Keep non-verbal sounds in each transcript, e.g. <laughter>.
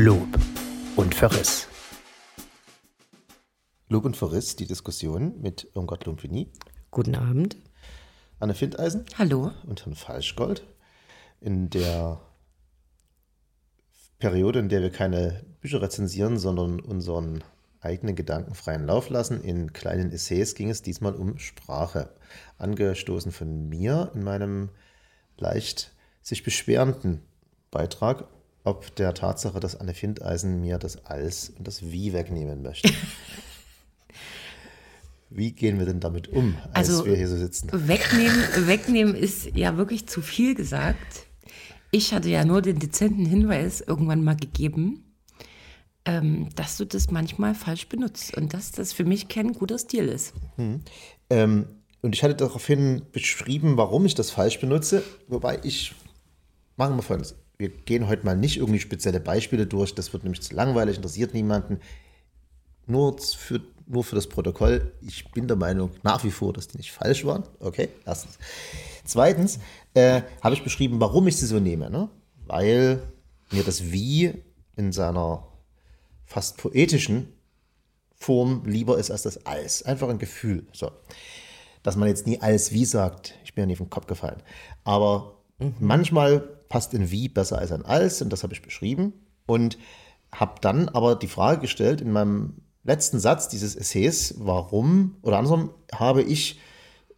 Lob und Verriss. Lob und Verriss, die Diskussion mit Irmgard Lumpini, Guten Abend. Anne Findeisen Hallo. und Herrn Falschgold. In der Periode, in der wir keine Bücher rezensieren, sondern unseren eigenen Gedanken freien Lauf lassen, in kleinen Essays ging es diesmal um Sprache. Angestoßen von mir in meinem leicht sich beschwerenden Beitrag, ob der Tatsache, dass Anne Findeisen mir das Als und das Wie wegnehmen möchte. <laughs> Wie gehen wir denn damit um, als Also wir hier so sitzen? wegnehmen, wegnehmen ist ja wirklich zu viel gesagt. Ich hatte ja nur den dezenten Hinweis irgendwann mal gegeben, ähm, dass du das manchmal falsch benutzt und dass das für mich kein guter Stil ist. Ähm, und ich hatte daraufhin beschrieben, warum ich das falsch benutze. Wobei ich, machen wir folgendes. Wir gehen heute mal nicht irgendwie spezielle Beispiele durch. Das wird nämlich zu langweilig, interessiert niemanden. Nur für, nur für das Protokoll. Ich bin der Meinung nach wie vor, dass die nicht falsch waren. Okay, erstens. Zweitens äh, habe ich beschrieben, warum ich sie so nehme. Ne? Weil mir das Wie in seiner fast poetischen Form lieber ist als das Als. Einfach ein Gefühl. So. Dass man jetzt nie als wie sagt, ich bin ja nie vom Kopf gefallen. Aber manchmal passt ein wie besser als ein als und das habe ich beschrieben. Und habe dann aber die Frage gestellt in meinem letzten Satz dieses Essays, warum oder andersrum habe ich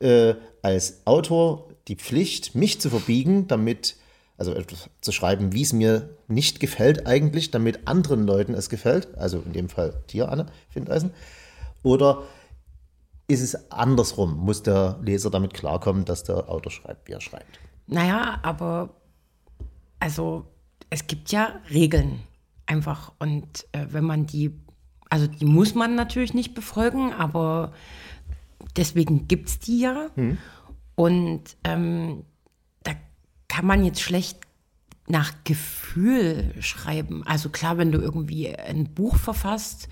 äh, als Autor die Pflicht, mich zu verbiegen, damit, also etwas zu schreiben, wie es mir nicht gefällt eigentlich, damit anderen Leuten es gefällt, also in dem Fall dir, Anne Findeisen, oder ist es andersrum? Muss der Leser damit klarkommen, dass der Autor schreibt, wie er schreibt? Naja, aber also es gibt ja Regeln einfach und äh, wenn man die, also die muss man natürlich nicht befolgen, aber deswegen gibt es die ja. Und ähm, da kann man jetzt schlecht nach Gefühl schreiben. Also klar, wenn du irgendwie ein Buch verfasst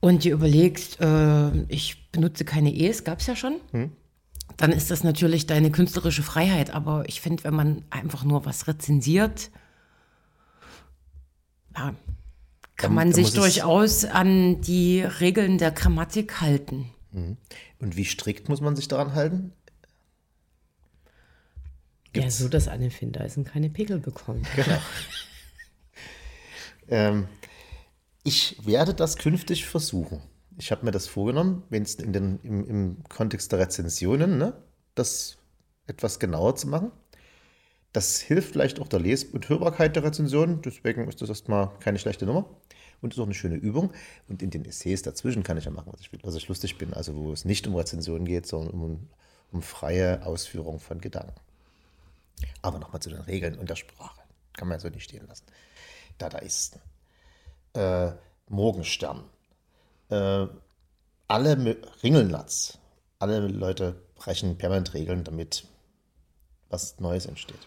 und dir überlegst, äh, ich benutze keine E's, gab es ja schon, dann ist das natürlich deine künstlerische Freiheit. Aber ich finde, wenn man einfach nur was rezensiert, ja, kann Dann- man dann sich durchaus an die Regeln der Grammatik halten. Und wie strikt muss man sich daran halten? Genau. Genau. Gibt's- Mhm. Genau. Ja, so dass eine Findeisen keine Pickel bekommt. <laughs> Ähm, ich werde das künftig versuchen. Ich habe mir das vorgenommen, wenn es in den, im, im Kontext der Rezensionen, ne, das etwas genauer zu machen. Das hilft vielleicht auch der Les- und Hörbarkeit der Rezensionen, deswegen ist das erstmal keine schlechte Nummer. Und ist auch eine schöne Übung. Und in den Essays dazwischen kann ich ja machen, was ich will, was ich lustig bin, also wo es nicht um Rezensionen geht, sondern um, um freie Ausführung von Gedanken. Aber nochmal zu den Regeln und der Sprache. Kann man so nicht stehen lassen. Dadaisten. Äh, Morgenstern. Äh, alle Mi- Ringelnatz. Alle Leute brechen permanent Regeln, damit was Neues entsteht.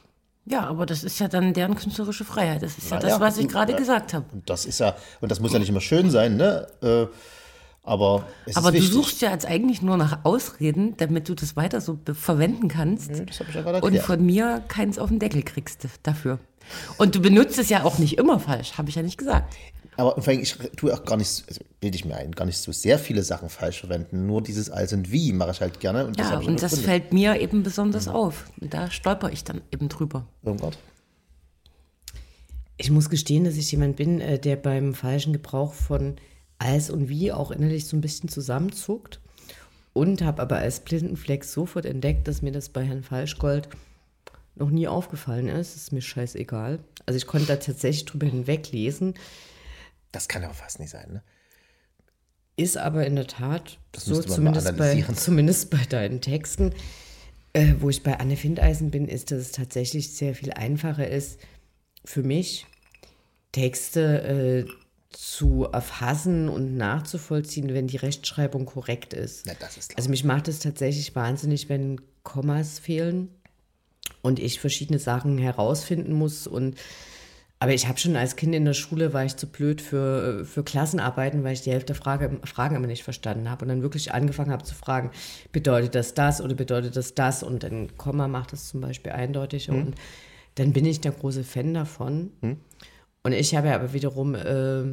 Ja, aber das ist ja dann deren künstlerische Freiheit. Das ist ja Naja, das, was ich gerade ja. gesagt habe. Und das ist ja, und das muss ja nicht immer schön sein, ne? Äh, aber es Aber ist du wichtig. suchst ja jetzt eigentlich nur nach Ausreden, damit du das weiter so verwenden kannst. Ja, das habe ich ja gerade und von mir keins auf den Deckel kriegst dafür. Und du benutzt es ja auch nicht immer falsch, habe ich ja nicht gesagt. Aber vor allem, ich tue auch gar nicht, also bilde ich mir ein, gar nicht so sehr viele Sachen falsch verwenden. Nur dieses Als und Wie mache ich halt gerne. Und das Ja, ich und das begründet. fällt mir eben besonders auf. Und Da stolper ich dann eben drüber. Irmgard? Ich muss gestehen, dass ich jemand bin, äh, der beim falschen Gebrauch von als und wie auch innerlich so ein bisschen zusammenzuckt. Und habe aber als Blindenfleck sofort entdeckt, dass mir das bei Herrn Falschgold noch nie aufgefallen ist. Ist mir scheißegal. Also ich konnte da tatsächlich drüber hinweglesen. Das kann aber fast nicht sein, ne? Ist aber in der Tat Das so, zumindest bei, <laughs> zumindest bei deinen Texten. Äh, wo ich bei Anne Findeisen bin, ist, dass es tatsächlich sehr viel einfacher ist, für mich Texte äh, zu erfassen und nachzuvollziehen, wenn die Rechtschreibung korrekt ist. Na, das ist. Also mich macht es tatsächlich wahnsinnig, wenn Kommas fehlen und ich verschiedene Sachen herausfinden muss und aber ich habe schon als Kind in der Schule war ich zu blöd für, für Klassenarbeiten, weil ich die Hälfte der Frage, Fragen immer nicht verstanden habe und dann wirklich angefangen habe zu fragen, bedeutet das das oder bedeutet das das und ein Komma macht das zum Beispiel eindeutiger und dann bin ich der große Fan davon. Und ich habe ja aber wiederum äh,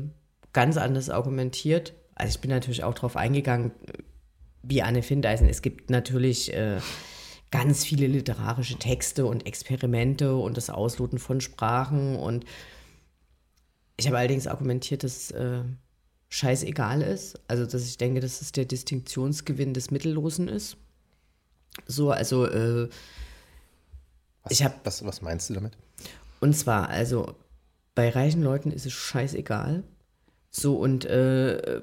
ganz anders argumentiert. Also ich bin natürlich auch darauf eingegangen, wie Anne Findeisen. Es gibt natürlich äh, ganz viele literarische Texte und Experimente und das Ausloten von Sprachen. Und ich habe allerdings argumentiert, dass äh, scheißegal ist. Also dass ich denke, dass es der Distinktionsgewinn des Mittellosen ist. So, also äh, Was, Ich hab- was, was meinst du damit? und zwar, also bei reichen Leuten ist es scheißegal. So und äh,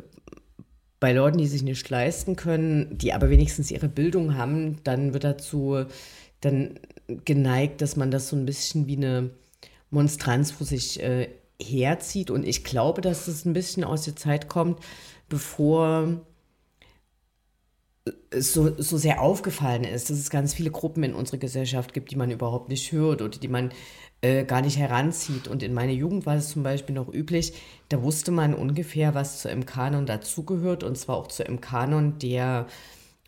bei Leuten, die sich nicht leisten können, die aber wenigstens ihre Bildung haben, dann wird dazu dann geneigt, dass man das so ein bisschen wie eine Monstranz vor sich äh, herzieht. Und ich glaube, dass das ein bisschen aus der Zeit kommt, bevor es so, so sehr aufgefallen ist, dass es ganz viele Gruppen in unserer Gesellschaft gibt, die man überhaupt nicht hört oder die man äh, gar nicht heranzieht. Und in meiner Jugend war es zum Beispiel noch üblich, da wusste man ungefähr, was zu einem Kanon dazugehört, und zwar auch zu einem Kanon, der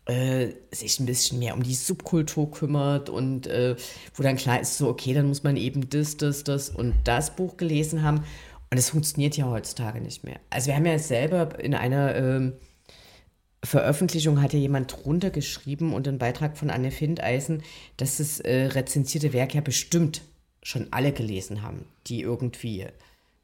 äh, sich ein bisschen mehr um die Subkultur kümmert und äh, wo dann klar ist, so, okay, dann muss man eben das, das, das und das Buch gelesen haben. Und es funktioniert ja heutzutage nicht mehr. Also wir haben ja selber in einer ähm, Veröffentlichung hat ja jemand drunter geschrieben und einen Beitrag von Anne Findeisen, dass das äh, rezensierte Werk ja bestimmt schon alle gelesen haben, die irgendwie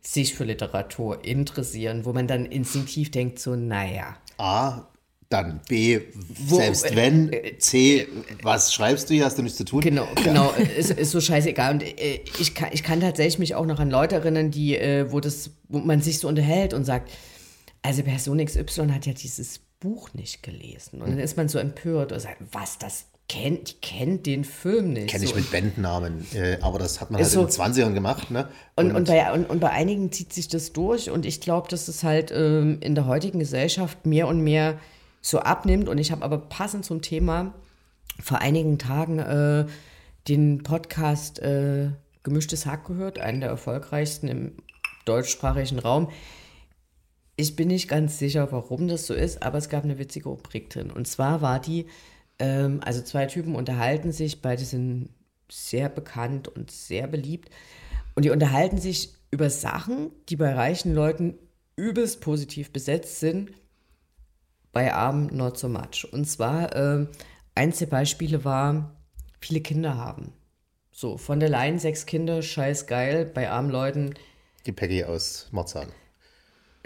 sich für Literatur interessieren, wo man dann instinktiv denkt, so, naja, A, dann B, Wo- selbst äh, wenn, C, was schreibst du hier, hast du nichts zu tun? Genau, genau, ist, ist so scheißegal. Und äh, ich, kann, ich kann tatsächlich mich auch noch an Leute erinnern, die, äh, wo, das, wo man sich so unterhält und sagt, also Person XY hat ja dieses Buch nicht gelesen. Und dann ist man so empört und sagt, was, das kennt, die kennt den Film nicht. Kenne ich so. mit Bandnamen, äh, aber das hat man halt Ist so- in den 20ern gemacht, ne? Und, und, bei, und, und bei einigen zieht sich das durch und ich glaube, dass es halt ähm, in der heutigen Gesellschaft mehr und mehr so abnimmt. Und ich habe aber passend zum Thema vor einigen Tagen äh, den Podcast äh, Gemischtes Hack gehört, einen der erfolgreichsten im deutschsprachigen Raum. Ich bin nicht ganz sicher, warum das so ist, aber es gab eine witzige Rubrik drin. Und zwar war die, ähm, also zwei Typen unterhalten sich, beide sind sehr bekannt und sehr beliebt. Und die unterhalten sich über Sachen, die bei reichen Leuten übelst positiv besetzt sind, bei Armen not so much. Und zwar, ähm, eins der Beispiele war, viele Kinder haben. So, von der Leyen sechs Kinder, scheiß geil, bei armen Leuten Die Peggy aus Morzahn.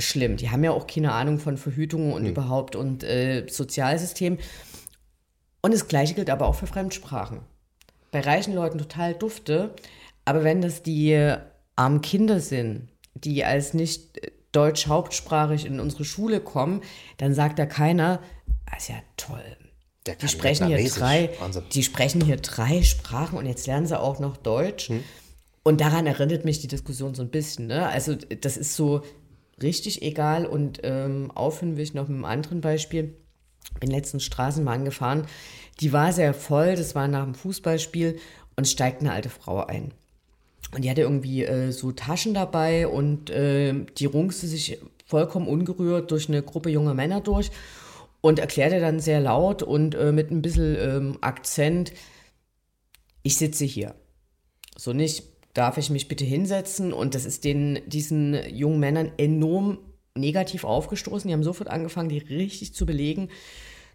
Schlimm. Die haben ja auch keine Ahnung von Verhütung und überhaupt und äh, Sozialsystem. Und das Gleiche gilt aber auch für Fremdsprachen. Bei reichen Leuten total dufte, aber wenn das die äh, armen Kinder sind, die als nicht äh, deutsch hauptsprachig in unsere Schule kommen, dann sagt da keiner, das ist ja toll. Die sprechen hier drei, Wahnsinn. die sprechen hier drei Sprachen und jetzt lernen sie auch noch Deutsch. Und daran erinnert mich die Diskussion so ein bisschen. Ne? Also das ist so richtig egal. Und ähm, aufhören will ich noch mit einem anderen Beispiel. Bin letztens Straßenbahn gefahren. Die war sehr voll. Das war nach dem Fußballspiel und steigt eine alte Frau ein. Und die hatte irgendwie äh, so Taschen dabei und äh, die rungste sich vollkommen ungerührt durch eine Gruppe junger Männer durch und erklärte dann sehr laut und äh, mit ein bisschen ähm, Akzent, ich sitze hier. So nicht, darf ich mich bitte hinsetzen? Und das ist den, diesen jungen Männern enorm negativ aufgestoßen. Die haben sofort angefangen, die richtig zu belegen.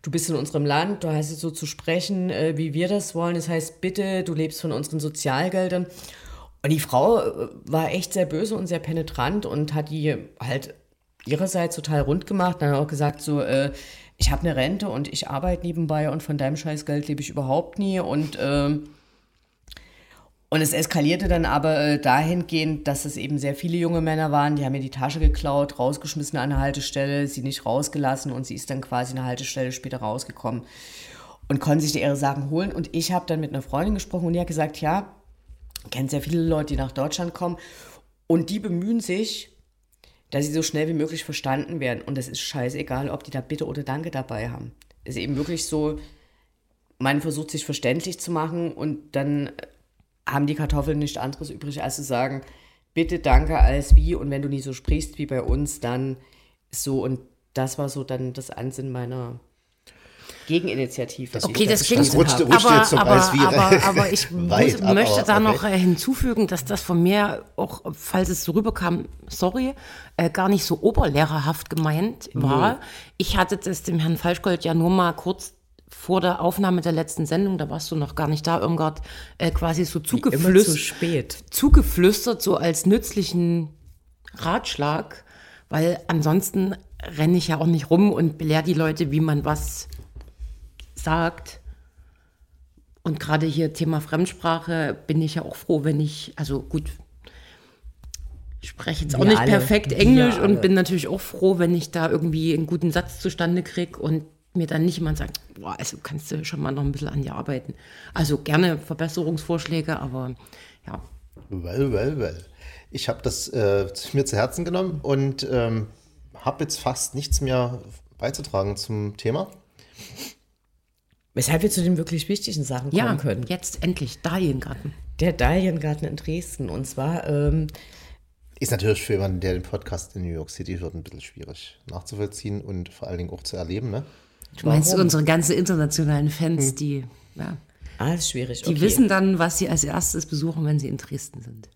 Du bist in unserem Land, du hast es so zu sprechen, äh, wie wir das wollen. Das heißt, bitte, du lebst von unseren Sozialgeldern. Und die Frau äh, war echt sehr böse und sehr penetrant und hat die halt ihrerseits total rund gemacht. Dann hat auch gesagt, so, äh, ich habe eine Rente und ich arbeite nebenbei und von deinem Scheißgeld lebe ich überhaupt nie. Und, ähm, und es eskalierte dann aber äh, dahingehend, dass es eben sehr viele junge Männer waren, die haben ihr die Tasche geklaut, rausgeschmissen an der Haltestelle, sie nicht rausgelassen und sie ist dann quasi eine Haltestelle später rausgekommen und konnte sich ihre Sachen holen. Und ich habe dann mit einer Freundin gesprochen und die hat gesagt, ja, kennt sehr viele Leute, die nach Deutschland kommen und die bemühen sich, dass sie so schnell wie möglich verstanden werden. Und es ist scheißegal, ob die da Bitte oder Danke dabei haben. Es ist eben wirklich so, man versucht sich verständlich zu machen und dann haben die Kartoffeln nichts anderes übrig, als zu sagen, bitte, danke, alles wie. Und wenn du nie so sprichst wie bei uns, dann so. Und das war so dann das Ansinnen meiner Gegeninitiative. Das- Okay, das da klingt Das rutscht- rutscht aber, jetzt so aber, als wie- aber, aber ich <laughs> weit muss, ab, möchte aber da noch okay. äh, hinzufügen, dass das von mir auch, falls es so rüberkam, sorry, äh, gar nicht so oberlehrerhaft gemeint war. Ich hatte das dem Herrn Falschgold ja nur mal kurz vor der Aufnahme der letzten Sendung, da warst du noch gar nicht da, Irmgard, äh, quasi so Immer zu zugeflüstert, zugeflüstert, so als nützlichen Ratschlag, weil ansonsten renne ich ja auch nicht rum und belehre die Leute, wie man was sagt. Und gerade hier Thema Fremdsprache bin ich ja auch froh, wenn ich, also gut, ich spreche jetzt auch Wir nicht alle. perfekt Wir Englisch alle. und bin natürlich auch froh, wenn ich da irgendwie einen guten Satz zustande kriege und mir dann nicht jemand sagt, boah, also kannst du schon mal noch ein bisschen an dir arbeiten. Also gerne Verbesserungsvorschläge, aber ja. Well, well, well. Ich habe das äh, mir zu Herzen genommen und ähm, habe jetzt fast nichts mehr beizutragen zum Thema. Weshalb wir zu den wirklich wichtigen Sachen kommen Ja, können. jetzt endlich Dahliengarten. Der Dahliengarten in Dresden. Und zwar, ähm, Ist natürlich für jemanden, der den Podcast in New York City hört, ein bisschen schwierig nachzuvollziehen und vor allen Dingen auch zu erleben. Ne? Du meinst Warum? unsere ganzen internationalen Fans, die, ja, ah, ist schwierig. die okay. wissen dann, was sie als erstes besuchen, wenn sie in Dresden sind.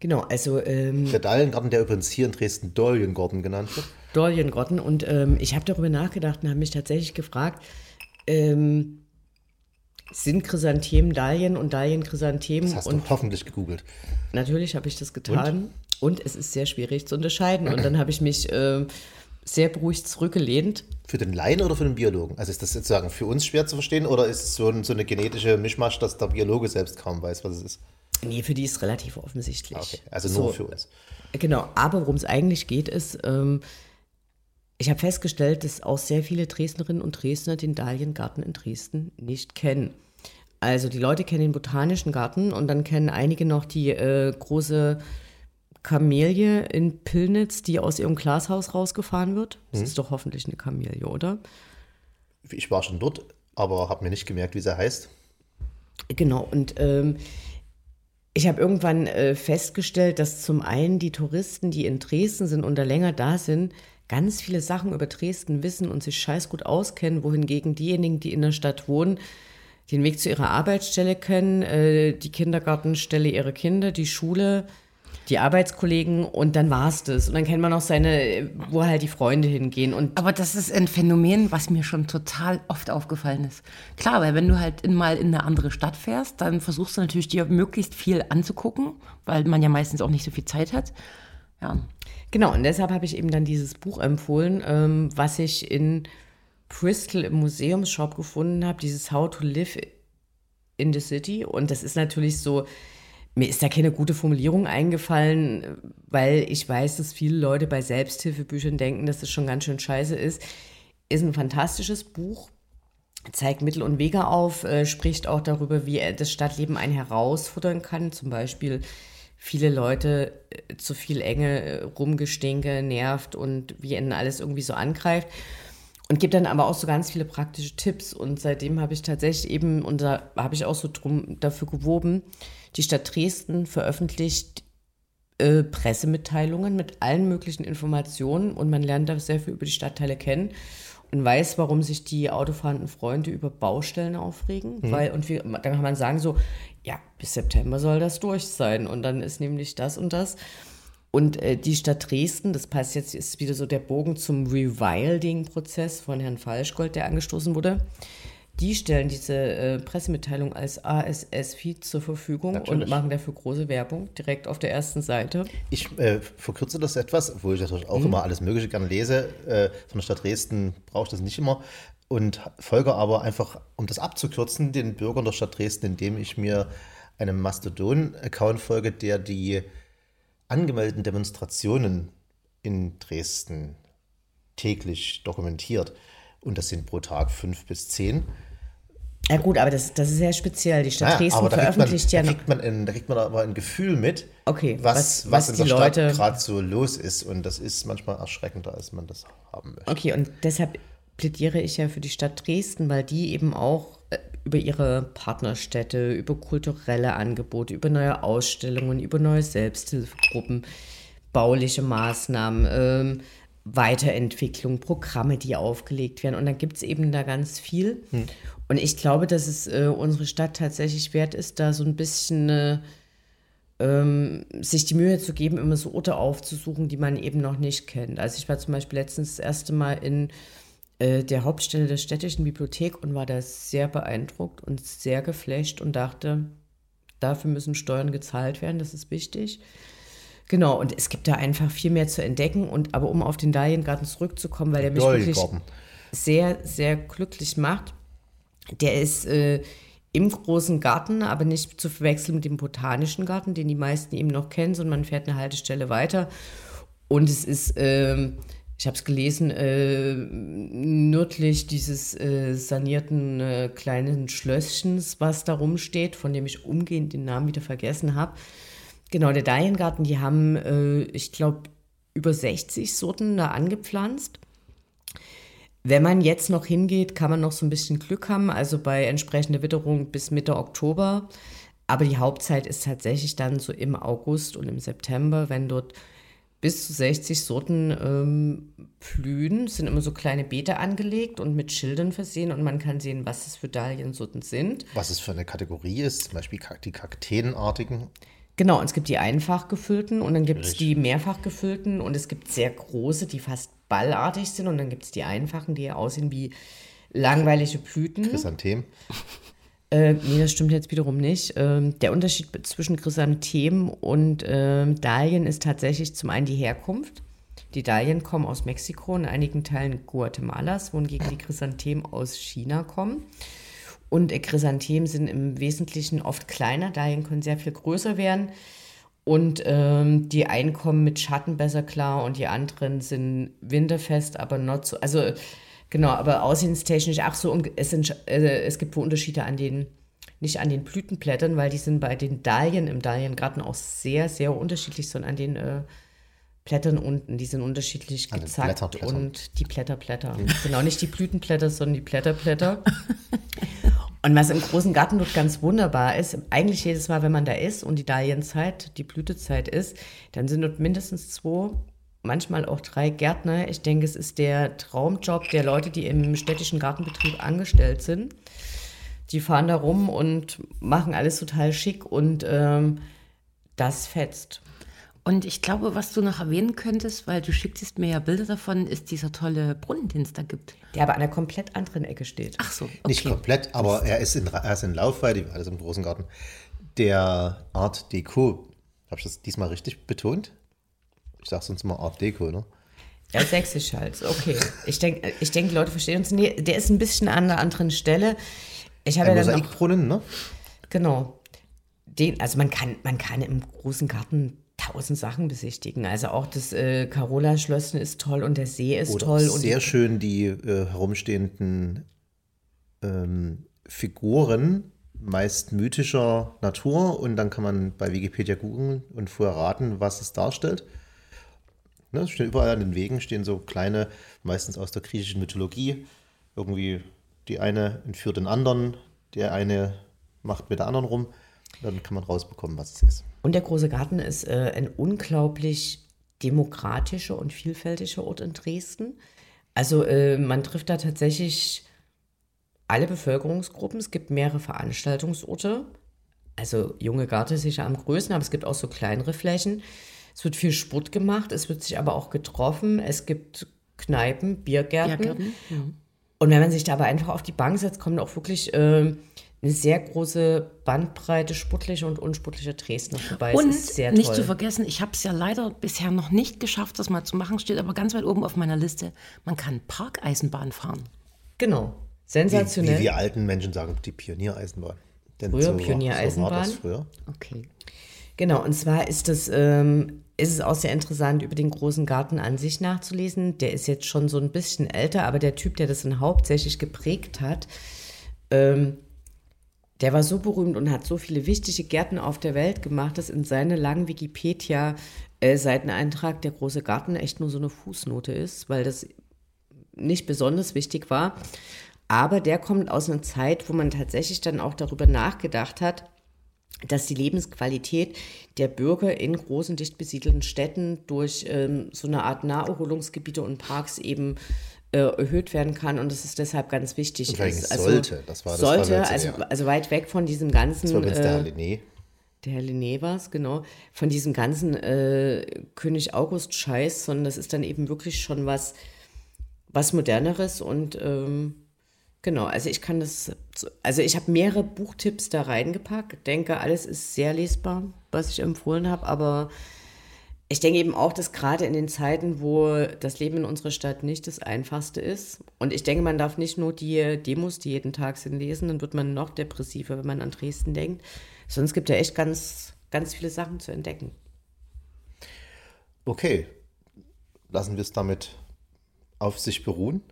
Genau, also ähm, Der Dahliengarten, der übrigens hier in Dresden Dahliengarten genannt wird. Dahliengarten. Und ähm, ich habe darüber nachgedacht und habe mich tatsächlich gefragt, ähm, sind Chrysanthemen Dahlien und Dahlien Chrysanthemen? Das hast und du hoffentlich gegoogelt. Natürlich habe ich das getan und? es ist sehr schwierig zu unterscheiden. <clears throat> Und dann habe ich mich ähm, sehr beruhigt zurückgelehnt. Für den Laien oder für den Biologen? Also ist das sozusagen für uns schwer zu verstehen oder ist es so, ein, so eine genetische Mischmasch, dass der Biologe selbst kaum weiß, was es ist? Nee, für die ist relativ offensichtlich. Okay, also nur So, für uns. Genau, aber worum es eigentlich geht, ist, ähm, ich habe festgestellt, dass auch sehr viele Dresdnerinnen und Dresdner den Dahliengarten in Dresden nicht kennen. Also die Leute kennen den Botanischen Garten und dann kennen einige noch die äh, große Kamelie in Pillnitz, die aus ihrem Glashaus rausgefahren wird. Das ist doch hoffentlich eine Kamelie, oder? Ich war schon dort, aber habe mir nicht gemerkt, wie sie heißt. Genau, und ähm, ich habe irgendwann äh, festgestellt, dass zum einen die Touristen, die in Dresden sind und da länger da sind, ganz viele Sachen über Dresden wissen und sich scheiß gut auskennen, wohingegen diejenigen, die in der Stadt wohnen, den Weg zu ihrer Arbeitsstelle kennen, äh, die Kindergartenstelle ihrer Kinder, die Schule, die Arbeitskollegen und dann war's das. Und dann kennt man noch seine, wo halt die Freunde hingehen. Und Aber das ist ein Phänomen, was mir schon total oft aufgefallen ist. Klar, weil wenn du halt mal in eine andere Stadt fährst, dann versuchst du natürlich dir möglichst viel anzugucken, weil man ja meistens auch nicht so viel Zeit hat. Ja, Genau, und deshalb habe ich eben dann dieses Buch empfohlen, ähm, was ich in Bristol im Museumsshop gefunden habe, dieses How to Live in the City. Und das ist natürlich so, mir ist da keine gute Formulierung eingefallen, weil ich weiß, dass viele Leute bei Selbsthilfebüchern denken, dass das schon ganz schön scheiße ist. Ist ein fantastisches Buch, zeigt Mittel und Wege auf, äh, spricht auch darüber, wie er das Stadtleben einen herausfordern kann. Zum Beispiel viele Leute äh, zu viel Enge, äh, Rumgestinke nervt und wie ihnen alles irgendwie so angreift. Und gibt dann aber auch so ganz viele praktische Tipps. Und seitdem habe ich tatsächlich eben, und da habe ich auch so drum dafür geworben, die Stadt Dresden veröffentlicht äh, Pressemitteilungen mit allen möglichen Informationen und man lernt da sehr viel über die Stadtteile kennen und weiß, warum sich die autofahrenden Freunde über Baustellen aufregen. Weil, und wie, dann kann man sagen so, ja, bis September soll das durch sein und dann ist nämlich das und das. Und äh, die Stadt Dresden, das passt jetzt, ist wieder so der Bogen zum Rewilding-Prozess von Herrn Falschgold, der angestoßen wurde. Die stellen diese äh, Pressemitteilung als ASS-Feed zur Verfügung und Natürlich. machen dafür große Werbung direkt auf der ersten Seite. Ich äh, verkürze das etwas, obwohl ich natürlich auch immer alles Mögliche gerne lese. Äh, von der Stadt Dresden brauche ich das nicht immer. Und folge aber einfach, um das abzukürzen, den Bürgern der Stadt Dresden, indem ich mir einem Mastodon-Account folge, der die angemeldeten Demonstrationen in Dresden täglich dokumentiert. Und das sind pro Tag fünf bis zehn. Ja gut, aber das, das ist sehr speziell. Die Stadt Naja, Dresden da man, veröffentlicht da, ja noch. kriegt man ein, da kriegt man aber ein Gefühl mit, Okay, was, was- was, in die der Stadt gerade so los ist. Und das ist manchmal erschreckender, als man das haben möchte. Okay, und deshalb plädiere ich ja für die Stadt Dresden, weil die eben auch äh, über ihre Partnerstädte, über kulturelle Angebote, über neue Ausstellungen, über neue Selbsthilfegruppen, bauliche Maßnahmen, ähm, Weiterentwicklung, Programme, die aufgelegt werden. Und dann gibt es eben da ganz viel. Und ich glaube, dass es äh, unsere Stadt tatsächlich wert ist, da so ein bisschen äh, ähm, sich die Mühe zu geben, immer so Orte aufzusuchen, die man eben noch nicht kennt. Also ich war zum Beispiel letztens das erste Mal in äh, der Hauptstelle der städtischen Bibliothek und war da sehr beeindruckt und sehr geflasht und dachte, dafür müssen Steuern gezahlt werden, das ist wichtig. Genau, und es gibt da einfach viel mehr zu entdecken. Und aber um auf den Dahliengarten zurückzukommen, weil der mich wirklich sehr, sehr glücklich macht. Der ist äh, im großen Garten, aber nicht zu verwechseln mit dem botanischen Garten, den die meisten eben noch kennen, sondern man fährt eine Haltestelle weiter. Und es ist, ähm, ich habe es gelesen, äh, nördlich dieses äh, sanierten äh, kleinen Schlösschens, was da rumsteht, von dem ich umgehend den Namen wieder vergessen habe. Genau, der Dahliengarten, die haben, äh, ich glaube, über 60 Sorten da angepflanzt. Wenn man jetzt noch hingeht, kann man noch so ein bisschen Glück haben, also bei entsprechender Witterung bis Mitte Oktober. Aber die Hauptzeit ist tatsächlich dann so im August und im September, wenn dort bis zu 60 Sorten ähm, blühen. Es sind immer so kleine Beete angelegt und mit Schildern versehen und man kann sehen, was es für Dahliensorten sind. Was es für eine Kategorie ist, zum Beispiel die Kakteenartigen. Genau, und es gibt die einfach gefüllten und dann gibt es die mehrfach gefüllten und es gibt sehr große, die fast ballartig sind und dann gibt es die einfachen, die aussehen wie langweilige Blüten. Chrysanthemen. Äh, nee, das stimmt jetzt wiederum nicht. Ähm, der Unterschied zwischen Chrysanthemen und ähm, Dahlien ist tatsächlich zum einen die Herkunft. Die Dahlien kommen aus Mexiko und einigen Teilen Guatemalas, wohingegen die Chrysanthemen aus China kommen. Und Chrysanthemen sind im Wesentlichen oft kleiner, Dahlien können sehr viel größer werden. Und ähm, die einen kommen mit Schatten besser klar und die anderen sind winterfest, aber not so. Also genau, aber aussehenstechnisch auch so. und Es, sind, äh, es gibt wohl Unterschiede an den, nicht an den Blütenblättern, weil die sind bei den Dahlien im Dahliengarten auch sehr, sehr unterschiedlich, sondern an den äh, Blättern unten. Die sind unterschiedlich An gezackt Blätterblättern. und die Blätterblätter. Genau, nicht die Blütenblätter, sondern die Blätterblätter. <laughs> Und was im großen Garten dort ganz wunderbar ist, eigentlich jedes Mal, wenn man da ist und die Dahlienzeit, die Blütezeit ist, dann sind dort mindestens zwei, manchmal auch drei Gärtner. Ich denke, es ist der Traumjob der Leute, die im städtischen Gartenbetrieb angestellt sind. Die fahren da rum und machen alles total schick und ähm, das fetzt. Und ich glaube, was du noch erwähnen könntest, weil du schicktest mir ja Bilder davon, ist dieser tolle Brunnen, den es da gibt. Der aber an einer komplett anderen Ecke steht. Ach so, okay. Nicht komplett, aber er ist in, er ist in Laufweite, alles im großen Garten. Der Art Deco, habe ich das diesmal richtig betont? Ich sage sonst mal Art Deco, ne? Ja, sächsisch halt. Okay. Ich denke, ich denk, die Leute verstehen uns. Nee, der ist ein bisschen an einer anderen Stelle. Ich habe Ein ja dann noch, Mosaikbrunnen, ne? genau. Den, also man kann, man kann im großen Garten tausend Sachen besichtigen. Also auch das äh, Carola-Schlösschen ist toll und der See ist Oder toll. Und sehr schön die äh, herumstehenden ähm, Figuren, meist mythischer Natur. Und dann kann man bei Wikipedia googeln und vorher raten, was es darstellt. Ne, stehen überall an den Wegen stehen so kleine, meistens aus der griechischen Mythologie. Irgendwie die eine entführt den anderen, der eine macht mit der anderen rum. Dann kann man rausbekommen, was es ist. und der große Garten ist äh, ein unglaublich demokratischer und vielfältiger Ort in Dresden. Also äh, man trifft da tatsächlich alle Bevölkerungsgruppen. Es gibt mehrere Veranstaltungsorte. Also junge Garten ist sicher am größten, aber es gibt auch so kleinere Flächen. Es wird viel Sport gemacht, es wird sich aber auch getroffen. Es gibt Kneipen, Biergärten. Biergärten, Und wenn man sich da aber einfach auf die Bank setzt, kommt auch wirklich äh, eine sehr große Bandbreite sportlicher und unsportlicher Dresdner vorbei. Und es ist sehr nicht toll. zu vergessen, ich habe es ja leider bisher noch nicht geschafft, das mal zu machen, steht aber ganz weit oben auf meiner Liste. Man kann Parkeisenbahn fahren. Genau. Wie, Sensationell. wie wir alten Menschen sagen, die Pioniereisenbahn. Denn Früher so Pioniereisenbahn. So war das früher. Okay. Genau, und zwar ist das, ähm, ist es auch sehr interessant, über den großen Garten an sich nachzulesen. Der ist jetzt schon so ein bisschen älter, aber der Typ, der das dann hauptsächlich geprägt hat, ähm, der war so berühmt und hat so viele wichtige Gärten auf der Welt gemacht, dass in seiner langen Wikipedia-Seiteneintrag der große Garten echt nur so eine Fußnote ist, weil das nicht besonders wichtig war. Aber der kommt aus einer Zeit, wo man tatsächlich dann auch darüber nachgedacht hat, dass die Lebensqualität der Bürger in großen, dicht besiedelten Städten durch ähm, so eine Art Naherholungsgebiete und Parks eben äh, erhöht werden kann und das ist deshalb ganz wichtig. Und ist. Also, sollte, das war das sollte, war jetzt also, also weit weg von diesem ganzen. Das war übrigens der äh, Herr Linné. der Herr Linné war es, genau, von diesem ganzen äh, König August-Scheiß, sondern das ist dann eben wirklich schon was, was Moderneres und ähm, genau, also ich kann das, also ich habe mehrere Buchtipps da reingepackt, denke, alles ist sehr lesbar, was ich empfohlen habe, aber ich denke eben auch, dass gerade in den Zeiten, wo das Leben in unserer Stadt nicht das einfachste ist, und ich denke, man darf nicht nur die Demos, die jeden Tag sind, lesen, dann wird man noch depressiver, wenn man an Dresden denkt. Sonst gibt ja echt ganz, ganz viele Sachen zu entdecken. Okay, lassen wir es damit auf sich beruhen,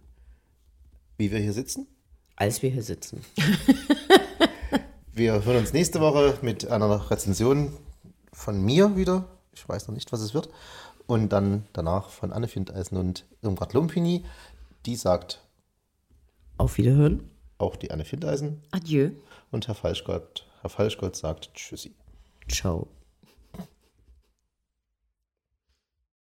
wie wir hier sitzen. Als wir hier sitzen. <laughs> Wir hören uns nächste Woche mit einer Rezension von mir wieder. Ich weiß noch nicht, was es wird. Und dann danach von Anne Findeisen und Irmgard Lumpini. Die sagt Auf Wiederhören. auch die Anne Findeisen. Adieu. Und Herr Falschgott, Herr Falschgott sagt Tschüssi. Ciao.